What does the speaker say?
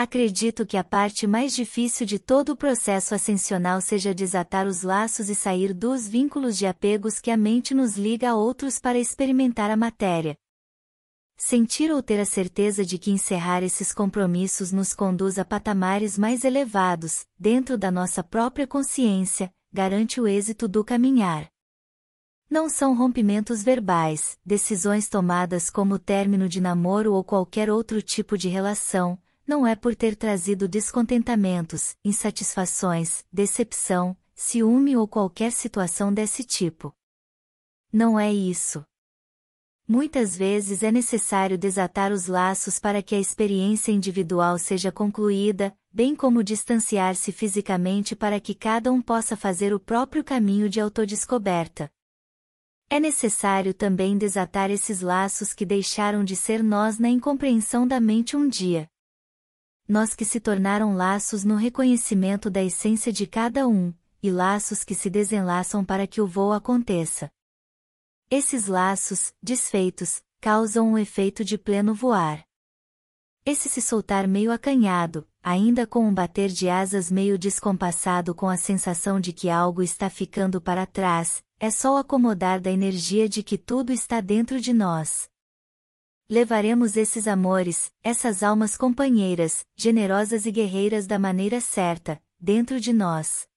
Acredito que a parte mais difícil de todo o processo ascensional seja desatar os laços e sair dos vínculos de apegos que a mente nos liga a outros para experimentar a matéria. Sentir ou ter a certeza de que encerrar esses compromissos nos conduz a patamares mais elevados, dentro da nossa própria consciência, garante o êxito do caminhar. Não são rompimentos verbais, decisões tomadas como término de namoro ou qualquer outro tipo de relação, não é por ter trazido descontentamentos, insatisfações, decepção, ciúme ou qualquer situação desse tipo. Não é isso. Muitas vezes é necessário desatar os laços para que a experiência individual seja concluída, bem como distanciar-se fisicamente para que cada um possa fazer o próprio caminho de autodescoberta. É necessário também desatar esses laços que deixaram de ser nós na incompreensão da mente um dia nós que se tornaram laços no reconhecimento da essência de cada um, e laços que se desenlaçam para que o voo aconteça. Esses laços, desfeitos, causam um efeito de pleno voar. Esse se soltar meio acanhado, ainda com um bater de asas meio descompassado com a sensação de que algo está ficando para trás, é só o acomodar da energia de que tudo está dentro de nós levaremos esses amores, essas almas companheiras, generosas e guerreiras da maneira certa, dentro de nós.